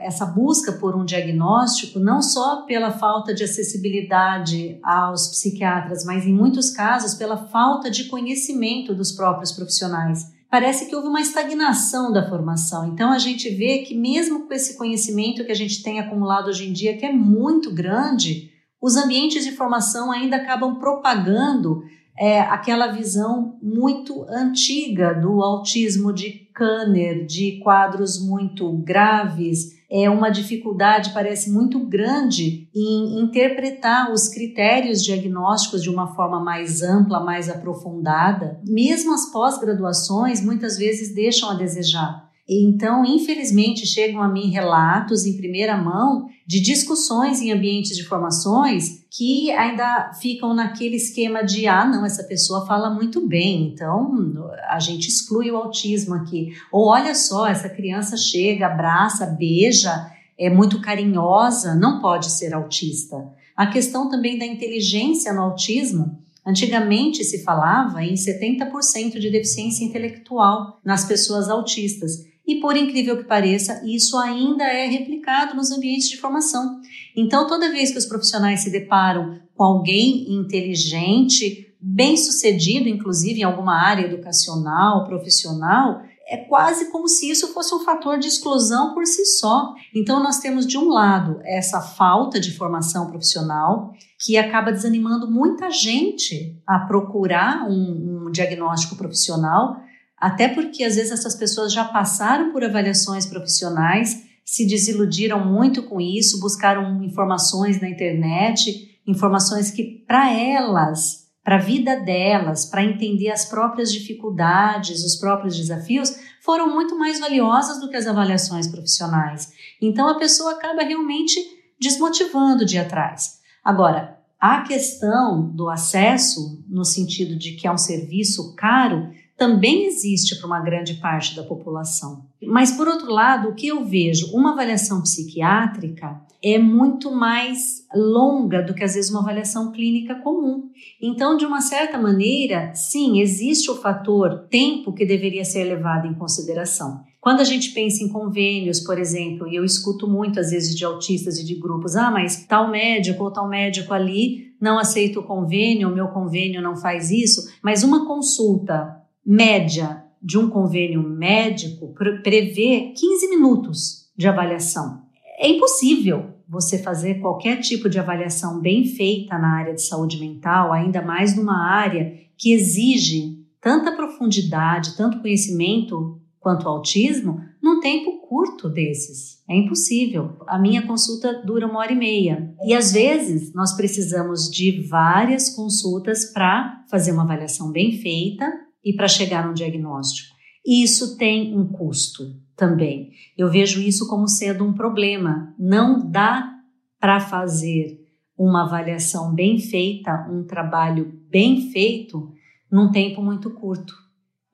essa busca por um diagnóstico não só pela falta de acessibilidade aos psiquiatras, mas em muitos casos pela falta de conhecimento dos próprios profissionais. Parece que houve uma estagnação da formação. Então a gente vê que mesmo com esse conhecimento que a gente tem acumulado hoje em dia, que é muito grande, os ambientes de formação ainda acabam propagando é, aquela visão muito antiga do autismo de Kanner, de quadros muito graves, é uma dificuldade, parece muito grande, em interpretar os critérios diagnósticos de uma forma mais ampla, mais aprofundada. Mesmo as pós-graduações muitas vezes deixam a desejar. Então, infelizmente, chegam a mim relatos em primeira mão de discussões em ambientes de formações que ainda ficam naquele esquema de ah, não, essa pessoa fala muito bem, então a gente exclui o autismo aqui. Ou olha só, essa criança chega, abraça, beija, é muito carinhosa não pode ser autista. A questão também da inteligência no autismo. Antigamente se falava em 70% de deficiência intelectual nas pessoas autistas. E por incrível que pareça, isso ainda é replicado nos ambientes de formação. Então, toda vez que os profissionais se deparam com alguém inteligente, bem sucedido, inclusive em alguma área educacional, profissional, é quase como se isso fosse um fator de exclusão por si só. Então, nós temos, de um lado, essa falta de formação profissional, que acaba desanimando muita gente a procurar um, um diagnóstico profissional, até porque às vezes essas pessoas já passaram por avaliações profissionais, se desiludiram muito com isso, buscaram informações na internet, informações que para elas para a vida delas, para entender as próprias dificuldades, os próprios desafios, foram muito mais valiosas do que as avaliações profissionais. Então a pessoa acaba realmente desmotivando de atrás. Agora, a questão do acesso, no sentido de que é um serviço caro, também existe para uma grande parte da população. Mas, por outro lado, o que eu vejo, uma avaliação psiquiátrica é muito mais longa do que às vezes uma avaliação clínica comum. Então, de uma certa maneira, sim, existe o fator tempo que deveria ser levado em consideração. Quando a gente pensa em convênios, por exemplo, e eu escuto muito às vezes de autistas e de grupos, ah, mas tal médico ou tal médico ali não aceita o convênio, o meu convênio não faz isso, mas uma consulta média de um convênio médico prevê 15 minutos de avaliação. É impossível você fazer qualquer tipo de avaliação bem feita na área de saúde mental, ainda mais numa área que exige tanta profundidade, tanto conhecimento quanto o autismo, num tempo curto desses. É impossível. A minha consulta dura uma hora e meia. E às vezes nós precisamos de várias consultas para fazer uma avaliação bem feita e para chegar a um diagnóstico. E isso tem um custo também. Eu vejo isso como sendo um problema. Não dá para fazer uma avaliação bem feita, um trabalho bem feito, num tempo muito curto.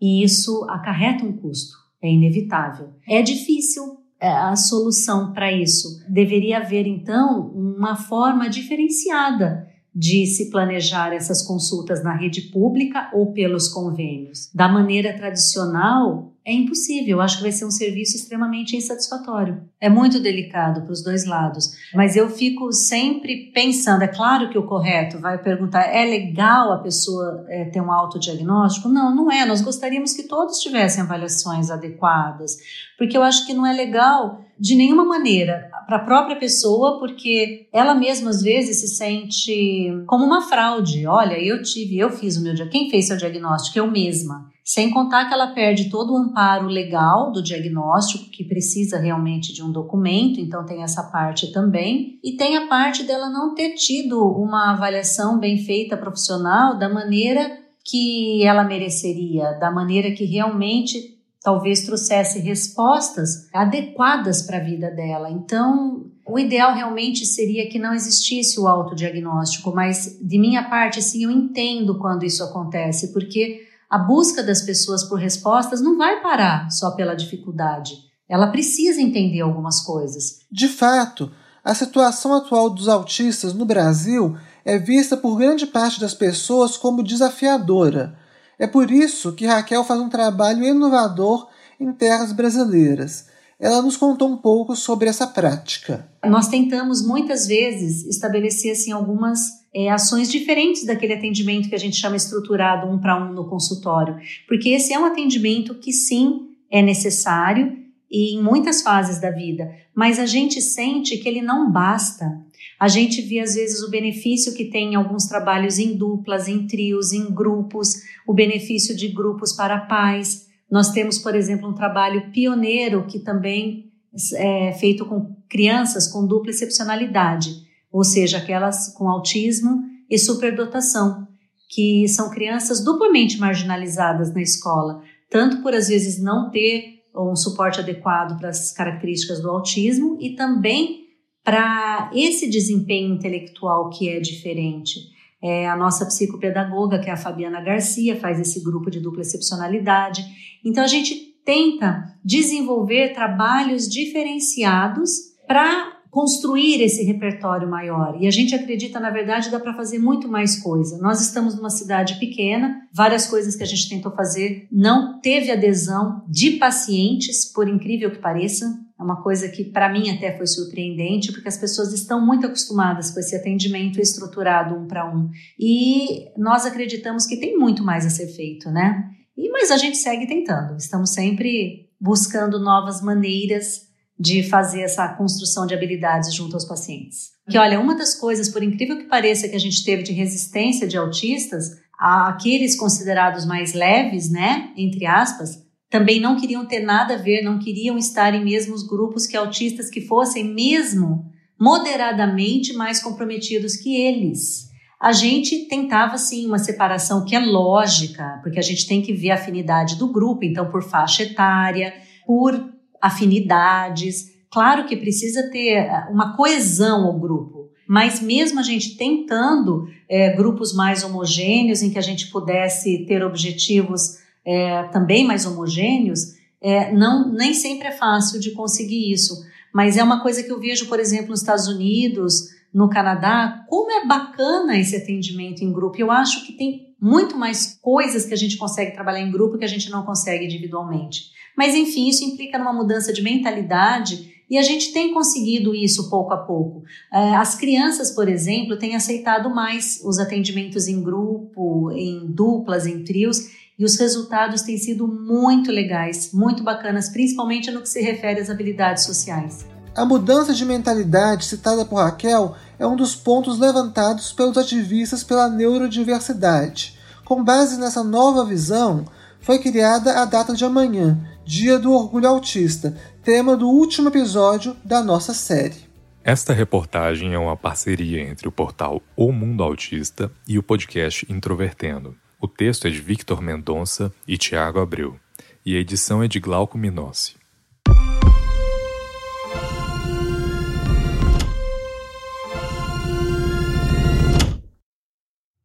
E isso acarreta um custo, é inevitável. É difícil é, a solução para isso. Deveria haver, então, uma forma diferenciada de se planejar essas consultas na rede pública ou pelos convênios. Da maneira tradicional, é impossível. Eu acho que vai ser um serviço extremamente insatisfatório. É muito delicado para os dois lados. Mas eu fico sempre pensando: é claro que o correto vai perguntar, é legal a pessoa é, ter um autodiagnóstico? Não, não é. Nós gostaríamos que todos tivessem avaliações adequadas, porque eu acho que não é legal de nenhuma maneira para a própria pessoa, porque ela mesma às vezes se sente como uma fraude. Olha, eu tive, eu fiz o meu dia. Quem fez seu diagnóstico? Eu mesma. Sem contar que ela perde todo o amparo legal do diagnóstico, que precisa realmente de um documento, então tem essa parte também. E tem a parte dela não ter tido uma avaliação bem feita profissional da maneira que ela mereceria, da maneira que realmente talvez trouxesse respostas adequadas para a vida dela. Então, o ideal realmente seria que não existisse o autodiagnóstico, mas de minha parte, sim, eu entendo quando isso acontece, porque a busca das pessoas por respostas não vai parar só pela dificuldade. Ela precisa entender algumas coisas. De fato, a situação atual dos autistas no Brasil é vista por grande parte das pessoas como desafiadora é por isso que Raquel faz um trabalho inovador em terras brasileiras. Ela nos contou um pouco sobre essa prática. Nós tentamos muitas vezes estabelecer assim, algumas é, ações diferentes daquele atendimento que a gente chama estruturado um para um no consultório, porque esse é um atendimento que sim é necessário e em muitas fases da vida, mas a gente sente que ele não basta. A gente vê às vezes o benefício que tem em alguns trabalhos em duplas, em trios, em grupos, o benefício de grupos para pais. Nós temos, por exemplo, um trabalho pioneiro que também é feito com crianças com dupla excepcionalidade, ou seja, aquelas com autismo e superdotação, que são crianças duplamente marginalizadas na escola, tanto por às vezes não ter um suporte adequado para as características do autismo e também para esse desempenho intelectual que é diferente. É, a nossa psicopedagoga, que é a Fabiana Garcia, faz esse grupo de dupla excepcionalidade. Então, a gente tenta desenvolver trabalhos diferenciados para construir esse repertório maior. E a gente acredita, na verdade, dá para fazer muito mais coisa. Nós estamos numa cidade pequena, várias coisas que a gente tentou fazer não teve adesão de pacientes, por incrível que pareça. É uma coisa que para mim até foi surpreendente, porque as pessoas estão muito acostumadas com esse atendimento estruturado um para um. E nós acreditamos que tem muito mais a ser feito, né? E mas a gente segue tentando. Estamos sempre buscando novas maneiras de fazer essa construção de habilidades junto aos pacientes. Que olha, uma das coisas, por incrível que pareça, que a gente teve de resistência de autistas, aqueles considerados mais leves, né, entre aspas, também não queriam ter nada a ver, não queriam estar em mesmos grupos que autistas que fossem mesmo moderadamente mais comprometidos que eles. A gente tentava sim uma separação que é lógica, porque a gente tem que ver a afinidade do grupo, então por faixa etária, por afinidades. Claro que precisa ter eh, uma coesão ao grupo, mas mesmo a gente tentando é, grupos mais homogêneos, em que a gente pudesse ter objetivos é, também mais homogêneos, é, não, nem sempre é fácil de conseguir isso. Mas é uma coisa que eu vejo, por exemplo, nos Estados Unidos, no Canadá, como é bacana esse atendimento em grupo. Eu acho que tem muito mais coisas que a gente consegue trabalhar em grupo que a gente não consegue individualmente. Mas enfim, isso implica numa mudança de mentalidade e a gente tem conseguido isso pouco a pouco. É, as crianças, por exemplo, têm aceitado mais os atendimentos em grupo, em duplas, em trios, e os resultados têm sido muito legais, muito bacanas, principalmente no que se refere às habilidades sociais. A mudança de mentalidade citada por Raquel é um dos pontos levantados pelos ativistas pela neurodiversidade. Com base nessa nova visão, foi criada a data de amanhã, Dia do Orgulho Autista, tema do último episódio da nossa série. Esta reportagem é uma parceria entre o portal O Mundo Autista e o podcast Introvertendo. O texto é de Victor Mendonça e Tiago Abreu, e a edição é de Glauco Minossi.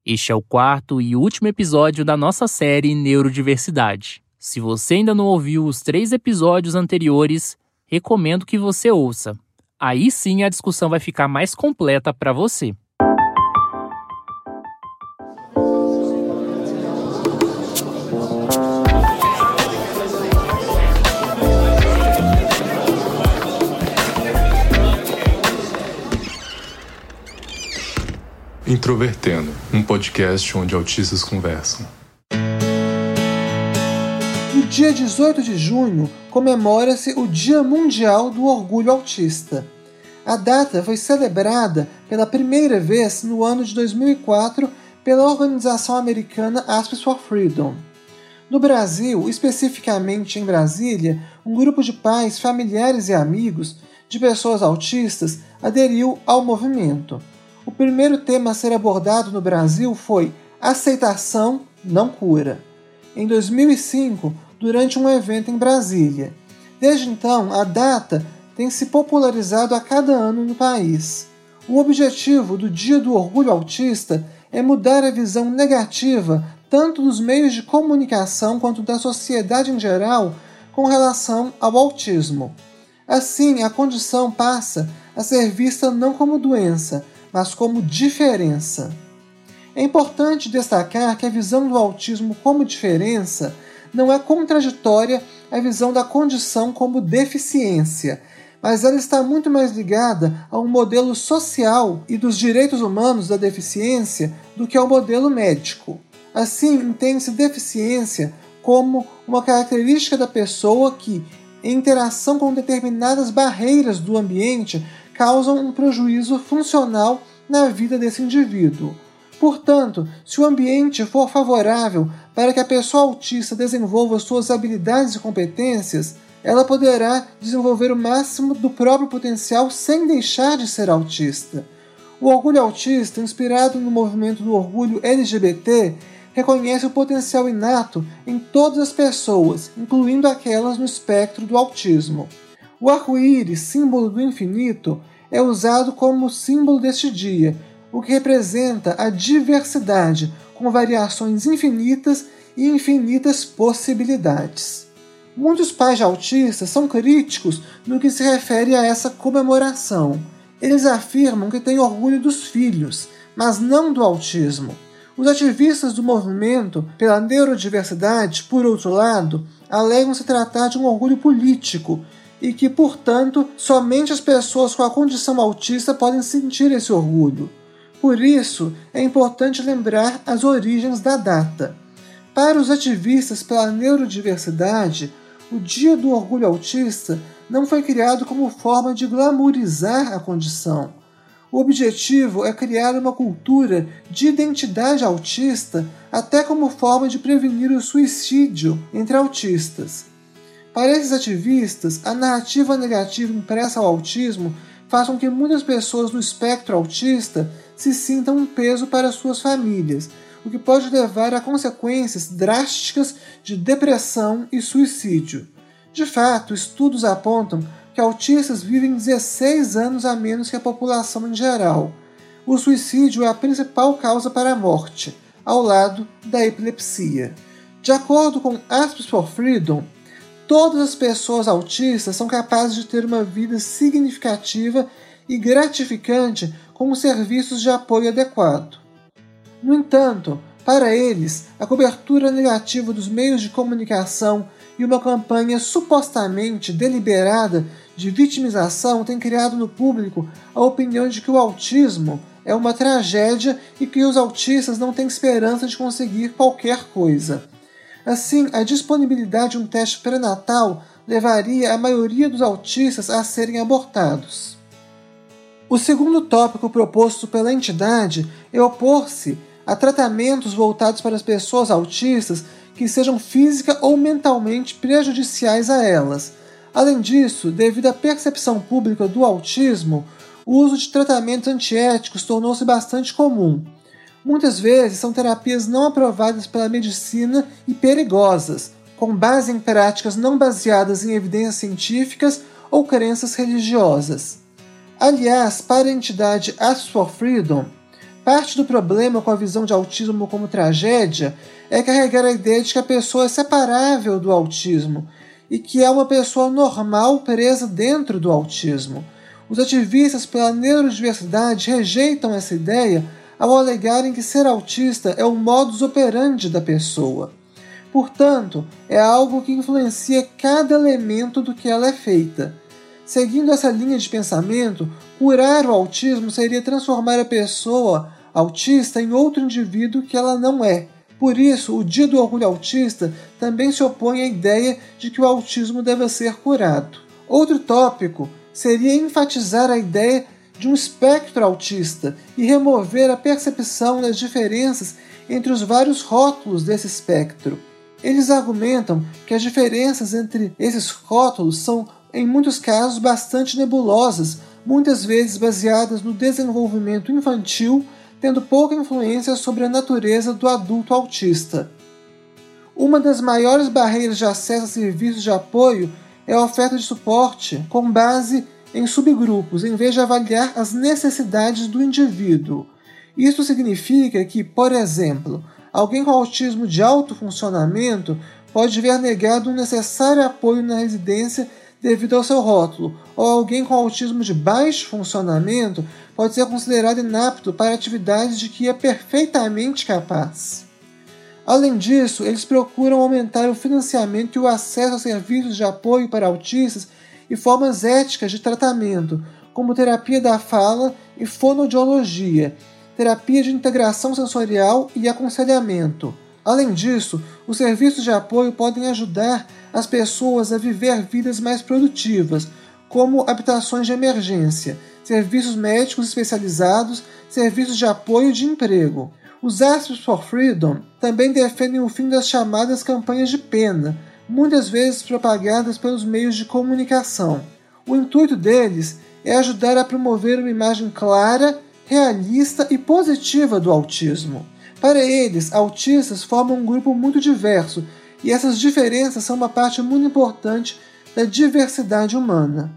Este é o quarto e último episódio da nossa série Neurodiversidade. Se você ainda não ouviu os três episódios anteriores, recomendo que você ouça. Aí sim a discussão vai ficar mais completa para você. Introvertendo, um podcast onde autistas conversam. No dia 18 de junho, comemora-se o Dia Mundial do Orgulho Autista. A data foi celebrada pela primeira vez no ano de 2004 pela organização americana Aspis for Freedom. No Brasil, especificamente em Brasília, um grupo de pais, familiares e amigos de pessoas autistas aderiu ao movimento. O primeiro tema a ser abordado no Brasil foi aceitação, não cura. Em 2005, durante um evento em Brasília. Desde então, a data tem se popularizado a cada ano no país. O objetivo do Dia do Orgulho Autista é mudar a visão negativa tanto dos meios de comunicação quanto da sociedade em geral com relação ao autismo. Assim, a condição passa a ser vista não como doença, mas como diferença. É importante destacar que a visão do autismo como diferença não é contraditória à visão da condição como deficiência, mas ela está muito mais ligada a um modelo social e dos direitos humanos da deficiência do que ao modelo médico. Assim, entende-se deficiência como uma característica da pessoa que, em interação com determinadas barreiras do ambiente, causam um prejuízo funcional na vida desse indivíduo. Portanto, se o ambiente for favorável para que a pessoa autista desenvolva suas habilidades e competências, ela poderá desenvolver o máximo do próprio potencial sem deixar de ser autista. O orgulho autista, inspirado no movimento do orgulho LGBT, reconhece o potencial inato em todas as pessoas, incluindo aquelas no espectro do autismo. O arco-íris, símbolo do infinito, é usado como símbolo deste dia, o que representa a diversidade, com variações infinitas e infinitas possibilidades. Muitos pais de autistas são críticos no que se refere a essa comemoração. Eles afirmam que têm orgulho dos filhos, mas não do autismo. Os ativistas do movimento pela neurodiversidade, por outro lado, alegam se tratar de um orgulho político e que, portanto, somente as pessoas com a condição autista podem sentir esse orgulho. Por isso, é importante lembrar as origens da data. Para os ativistas pela neurodiversidade, o Dia do Orgulho Autista não foi criado como forma de glamourizar a condição. O objetivo é criar uma cultura de identidade autista, até como forma de prevenir o suicídio entre autistas. Para esses ativistas, a narrativa negativa impressa ao autismo faz com que muitas pessoas no espectro autista se sintam um peso para suas famílias, o que pode levar a consequências drásticas de depressão e suicídio. De fato, estudos apontam que autistas vivem 16 anos a menos que a população em geral. O suicídio é a principal causa para a morte, ao lado da epilepsia. De acordo com Aspers for Freedom, todas as pessoas autistas são capazes de ter uma vida significativa e gratificante com os serviços de apoio adequado. No entanto, para eles, a cobertura negativa dos meios de comunicação e uma campanha supostamente deliberada de vitimização tem criado no público a opinião de que o autismo é uma tragédia e que os autistas não têm esperança de conseguir qualquer coisa. Assim, a disponibilidade de um teste pré-natal levaria a maioria dos autistas a serem abortados. O segundo tópico proposto pela entidade é opor-se a tratamentos voltados para as pessoas autistas que sejam física ou mentalmente prejudiciais a elas. Além disso, devido à percepção pública do autismo, o uso de tratamentos antiéticos tornou-se bastante comum. Muitas vezes são terapias não aprovadas pela medicina e perigosas, com base em práticas não baseadas em evidências científicas ou crenças religiosas. Aliás, para a entidade Ask for Freedom, Parte do problema com a visão de autismo como tragédia é carregar a ideia de que a pessoa é separável do autismo e que é uma pessoa normal presa dentro do autismo. Os ativistas pela neurodiversidade rejeitam essa ideia ao alegarem que ser autista é o modus operandi da pessoa. Portanto, é algo que influencia cada elemento do que ela é feita. Seguindo essa linha de pensamento, curar o autismo seria transformar a pessoa autista em outro indivíduo que ela não é. Por isso, o Dia do Orgulho Autista também se opõe à ideia de que o autismo deve ser curado. Outro tópico seria enfatizar a ideia de um espectro autista e remover a percepção das diferenças entre os vários rótulos desse espectro. Eles argumentam que as diferenças entre esses rótulos são, em muitos casos, bastante nebulosas, muitas vezes baseadas no desenvolvimento infantil tendo pouca influência sobre a natureza do adulto autista. Uma das maiores barreiras de acesso a serviços de apoio é a oferta de suporte com base em subgrupos, em vez de avaliar as necessidades do indivíduo. Isso significa que, por exemplo, alguém com autismo de alto funcionamento pode ver negado um necessário apoio na residência devido ao seu rótulo, ou alguém com autismo de baixo funcionamento pode ser considerado inapto para atividades de que é perfeitamente capaz. Além disso, eles procuram aumentar o financiamento e o acesso a serviços de apoio para autistas e formas éticas de tratamento, como terapia da fala e fonoaudiologia, terapia de integração sensorial e aconselhamento. Além disso, os serviços de apoio podem ajudar as pessoas a viver vidas mais produtivas, como habitações de emergência, serviços médicos especializados, serviços de apoio de emprego. Os Aspers for Freedom também defendem o fim das chamadas campanhas de pena, muitas vezes propagadas pelos meios de comunicação. O intuito deles é ajudar a promover uma imagem clara, realista e positiva do autismo. Para eles, autistas formam um grupo muito diverso e essas diferenças são uma parte muito importante da diversidade humana.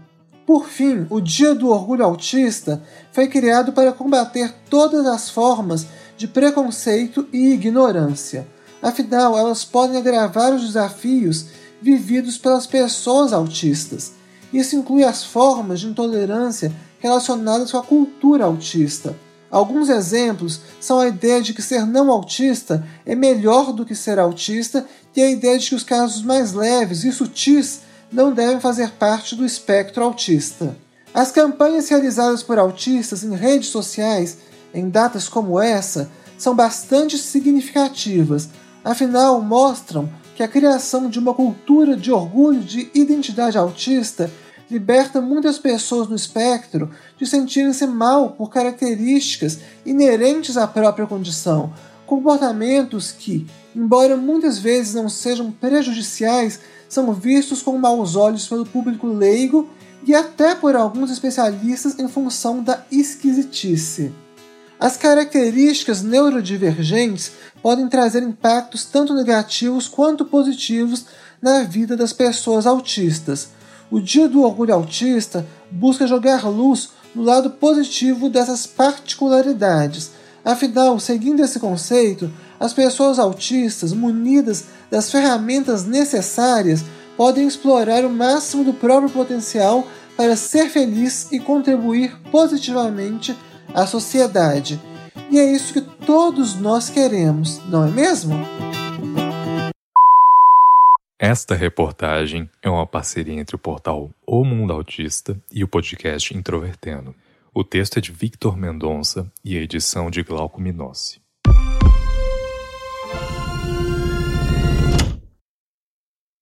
Por fim, o Dia do Orgulho Autista foi criado para combater todas as formas de preconceito e ignorância. Afinal, elas podem agravar os desafios vividos pelas pessoas autistas. Isso inclui as formas de intolerância relacionadas com a cultura autista. Alguns exemplos são a ideia de que ser não autista é melhor do que ser autista e a ideia de que os casos mais leves e sutis não devem fazer parte do espectro autista. As campanhas realizadas por autistas em redes sociais em datas como essa são bastante significativas, afinal mostram que a criação de uma cultura de orgulho de identidade autista liberta muitas pessoas no espectro de sentirem-se mal por características inerentes à própria condição, comportamentos que, embora muitas vezes não sejam prejudiciais, são vistos com maus olhos pelo público leigo e até por alguns especialistas em função da esquisitice. As características neurodivergentes podem trazer impactos tanto negativos quanto positivos na vida das pessoas autistas. O Dia do Orgulho Autista busca jogar luz no lado positivo dessas particularidades. Afinal, seguindo esse conceito, as pessoas autistas, munidas das ferramentas necessárias, podem explorar o máximo do próprio potencial para ser feliz e contribuir positivamente à sociedade. E é isso que todos nós queremos, não é mesmo? Esta reportagem é uma parceria entre o portal O Mundo Autista e o podcast Introvertendo. O texto é de Victor Mendonça e a edição de Glauco Minossi.